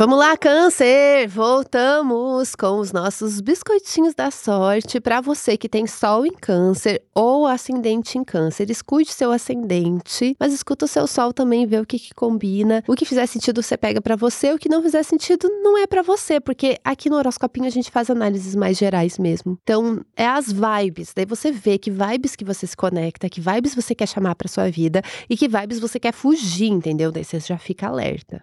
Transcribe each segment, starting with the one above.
Vamos lá, Câncer! Voltamos com os nossos biscoitinhos da sorte para você que tem Sol em Câncer ou ascendente em Câncer. Escute seu ascendente, mas escuta o seu Sol também, vê o que, que combina. O que fizer sentido você pega para você, o que não fizer sentido não é para você, porque aqui no horoscopinho a gente faz análises mais gerais mesmo. Então, é as vibes. Daí você vê que vibes que você se conecta, que vibes você quer chamar para sua vida e que vibes você quer fugir, entendeu? Daí você já fica alerta.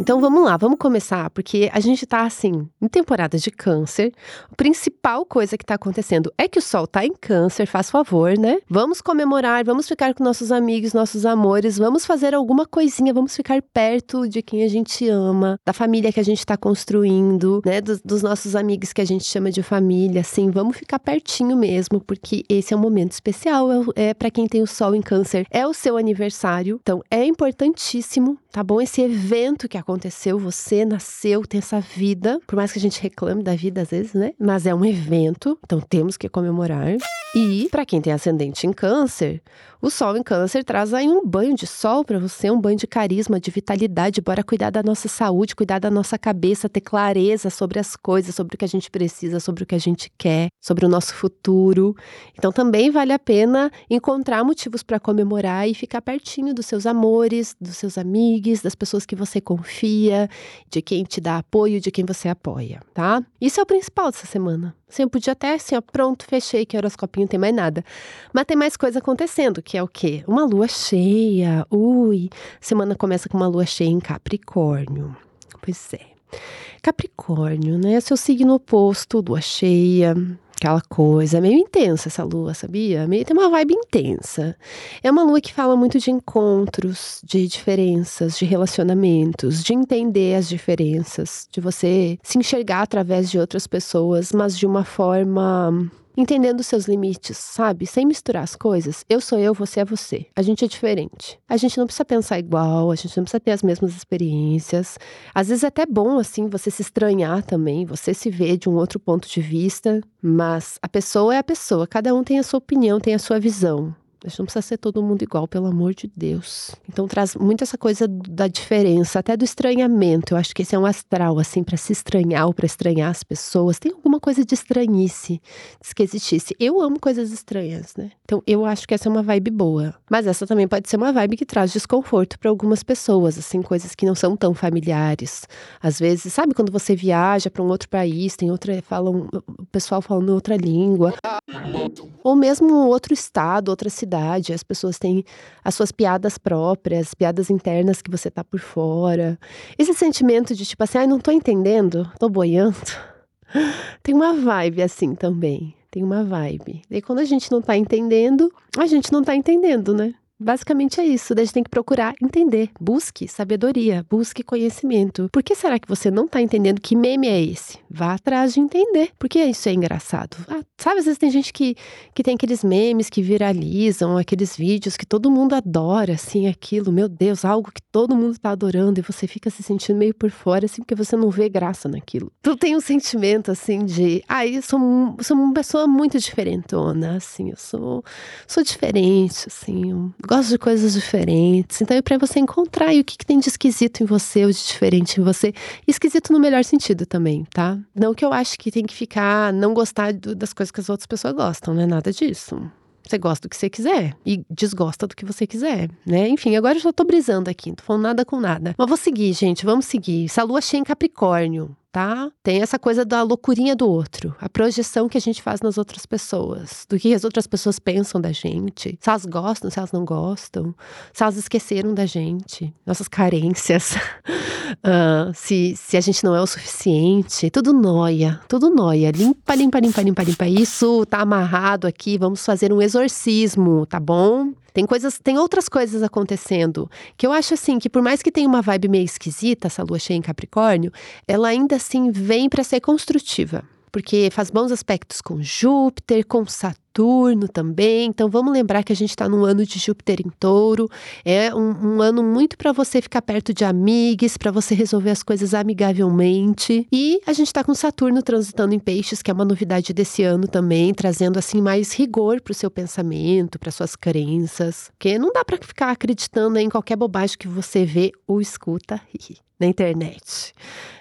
Então vamos lá, vamos começar, porque a gente tá assim, em temporada de câncer. A principal coisa que tá acontecendo é que o sol tá em câncer, faz favor, né? Vamos comemorar, vamos ficar com nossos amigos, nossos amores, vamos fazer alguma coisinha, vamos ficar perto de quem a gente ama, da família que a gente tá construindo, né? Dos, dos nossos amigos que a gente chama de família, assim, vamos ficar pertinho mesmo, porque esse é um momento especial, é, é para quem tem o sol em câncer, é o seu aniversário, então é importantíssimo, tá bom? Esse evento que acontece aconteceu, você nasceu, tem essa vida. Por mais que a gente reclame da vida às vezes, né? Mas é um evento, então temos que comemorar. E para quem tem ascendente em câncer, o sol em câncer traz aí um banho de sol para você, um banho de carisma, de vitalidade, bora cuidar da nossa saúde, cuidar da nossa cabeça, ter clareza sobre as coisas, sobre o que a gente precisa, sobre o que a gente quer, sobre o nosso futuro. Então também vale a pena encontrar motivos para comemorar e ficar pertinho dos seus amores, dos seus amigos, das pessoas que você confia, de quem te dá apoio, de quem você apoia, tá? Isso é o principal dessa semana. Assim, eu podia até assim, ó, pronto, fechei que horoscopinho, não tem mais nada. Mas tem mais coisa acontecendo, que é o quê? Uma lua cheia. Ui, semana começa com uma lua cheia em Capricórnio. Pois é. Capricórnio, né? Seu signo oposto, lua cheia, aquela coisa meio intensa essa lua, sabia? Meio, tem uma vibe intensa. É uma lua que fala muito de encontros, de diferenças, de relacionamentos, de entender as diferenças, de você se enxergar através de outras pessoas, mas de uma forma entendendo seus limites, sabe? Sem misturar as coisas. Eu sou eu, você é você. A gente é diferente. A gente não precisa pensar igual, a gente não precisa ter as mesmas experiências. Às vezes é até bom, assim, você se estranhar também, você se ver de um outro ponto de vista, mas a pessoa é a pessoa, cada um tem a sua opinião, tem a sua visão. A gente não precisa ser todo mundo igual, pelo amor de Deus. Então traz muito essa coisa da diferença, até do estranhamento. Eu acho que esse é um astral, assim, para se estranhar ou para estranhar as pessoas. Tem alguma coisa de estranhice, de esquisitice. Eu amo coisas estranhas, né? Então eu acho que essa é uma vibe boa. Mas essa também pode ser uma vibe que traz desconforto para algumas pessoas, assim, coisas que não são tão familiares. Às vezes, sabe quando você viaja para um outro país, tem outra, falam, o pessoal falando outra língua. Ou mesmo outro estado, outra cidade as pessoas têm as suas piadas próprias, piadas internas que você tá por fora. Esse sentimento de tipo assim, ai, não tô entendendo, tô boiando. Tem uma vibe assim também. Tem uma vibe. E quando a gente não tá entendendo, a gente não tá entendendo, né? Basicamente é isso. Daí a gente tem que procurar entender. Busque sabedoria, busque conhecimento. Por que será que você não está entendendo que meme é esse? Vá atrás de entender. Por que isso é engraçado? Ah, sabe, às vezes tem gente que, que tem aqueles memes que viralizam, aqueles vídeos que todo mundo adora, assim, aquilo. Meu Deus, algo que todo mundo está adorando e você fica se sentindo meio por fora, assim, porque você não vê graça naquilo. Tu tem um sentimento, assim, de. Ah, eu sou, sou uma pessoa muito diferentona, assim, eu sou, sou diferente, assim. Eu gosto de coisas diferentes. Então é para você encontrar o que, que, tem de esquisito em você ou de diferente em você. Esquisito no melhor sentido também, tá? Não que eu acho que tem que ficar, não gostar do, das coisas que as outras pessoas gostam, não é nada disso. Você gosta do que você quiser e desgosta do que você quiser, né? Enfim, agora eu já tô brisando aqui, não tô falando nada com nada. Mas vou seguir, gente, vamos seguir. Essa lua cheia em Capricórnio, tá? Tem essa coisa da loucurinha do outro, a projeção que a gente faz nas outras pessoas, do que as outras pessoas pensam da gente, se elas gostam, se elas não gostam, se elas esqueceram da gente, nossas carências, uh, se, se a gente não é o suficiente, tudo noia, tudo noia, limpa, limpa, limpa, limpa, limpa, isso tá amarrado aqui, vamos fazer um exorcismo, tá bom? Tem coisas, tem outras coisas acontecendo que eu acho assim que por mais que tenha uma vibe meio esquisita essa lua cheia em Capricórnio, ela ainda assim vem para ser construtiva, porque faz bons aspectos com Júpiter, com Saturno Saturno também. Então vamos lembrar que a gente está num ano de Júpiter em touro. É um, um ano muito para você ficar perto de amigos, para você resolver as coisas amigavelmente. E a gente está com Saturno transitando em peixes, que é uma novidade desse ano também, trazendo assim mais rigor para o seu pensamento, para suas crenças. Porque não dá para ficar acreditando em qualquer bobagem que você vê ou escuta na internet.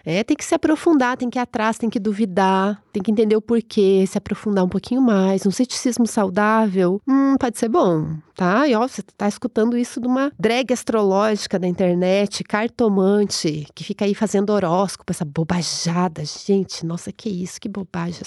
É, tem que se aprofundar, tem que ir atrás, tem que duvidar, tem que entender o porquê, se aprofundar um pouquinho mais. Um ceticismo saudável, hum, pode ser bom, tá? E ó, você tá escutando isso de uma drag astrológica da internet, cartomante, que fica aí fazendo horóscopo, essa bobajada. Gente, nossa, que isso, que bobagem.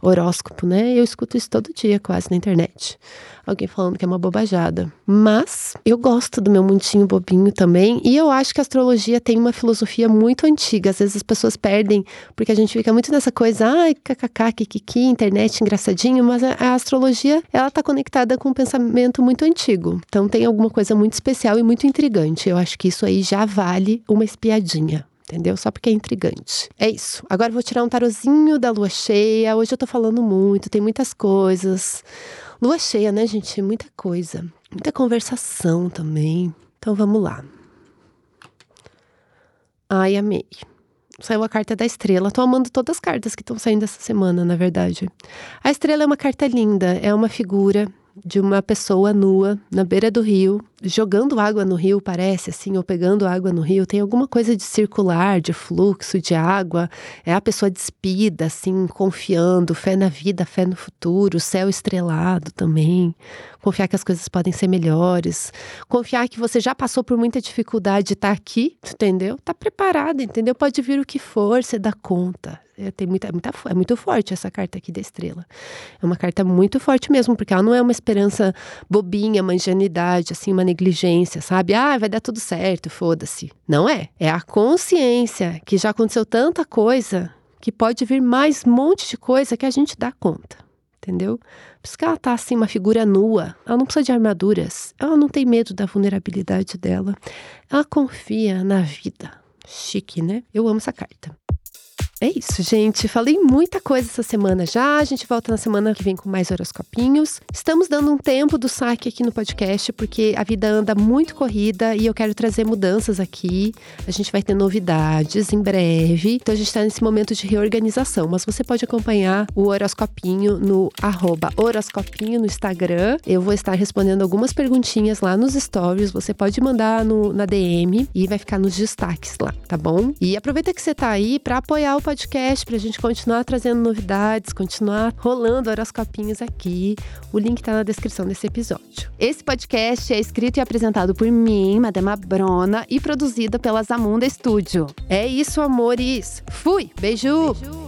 Horóscopo, né? Eu escuto isso todo dia quase na internet. Alguém falando que é uma bobajada. Mas eu gosto do meu mundinho bobinho também, e eu acho que a astrologia tem uma filosofia muito antiga. Às vezes as pessoas perdem, porque a gente fica muito nessa coisa, ai, kkk, kikiki, internet engraçadinho, mas a, astrologia, ela tá conectada com um pensamento muito antigo. Então tem alguma coisa muito especial e muito intrigante. Eu acho que isso aí já vale uma espiadinha entendeu? Só porque é intrigante. É isso. Agora vou tirar um tarozinho da lua cheia. Hoje eu tô falando muito, tem muitas coisas. Lua cheia, né, gente? Muita coisa. Muita conversação também. Então vamos lá. Ai, amei. Saiu a carta da estrela. Tô amando todas as cartas que estão saindo essa semana, na verdade. A estrela é uma carta linda, é uma figura de uma pessoa nua na beira do rio, jogando água no rio, parece assim, ou pegando água no rio. Tem alguma coisa de circular, de fluxo de água. É a pessoa despida, assim, confiando, fé na vida, fé no futuro, céu estrelado também. Confiar que as coisas podem ser melhores. Confiar que você já passou por muita dificuldade de estar aqui, entendeu? Tá preparado, entendeu? Pode vir o que for, você dá conta. É, tem muita, muita, é muito forte essa carta aqui da estrela. É uma carta muito forte mesmo, porque ela não é uma esperança bobinha, uma ingenuidade, assim, uma negligência, sabe? Ah, vai dar tudo certo, foda-se. Não é. É a consciência que já aconteceu tanta coisa que pode vir mais um monte de coisa que a gente dá conta. Entendeu? Por isso que ela tá assim, uma figura nua. Ela não precisa de armaduras. Ela não tem medo da vulnerabilidade dela. Ela confia na vida. Chique, né? Eu amo essa carta. É isso, gente. Falei muita coisa essa semana já. A gente volta na semana que vem com mais horoscopinhos. Estamos dando um tempo do saque aqui no podcast, porque a vida anda muito corrida e eu quero trazer mudanças aqui. A gente vai ter novidades em breve. Então a gente está nesse momento de reorganização. Mas você pode acompanhar o horoscopinho no arroba horoscopinho no Instagram. Eu vou estar respondendo algumas perguntinhas lá nos stories. Você pode mandar no, na DM e vai ficar nos destaques lá, tá bom? E aproveita que você tá aí para apoiar o podcast para a gente continuar trazendo novidades, continuar rolando horoscopinhos aqui. O link está na descrição desse episódio. Esse podcast é escrito e apresentado por mim, Madama Brona, e produzido pela Zamunda Studio. É isso, amores. Fui! Beijo. Beijo.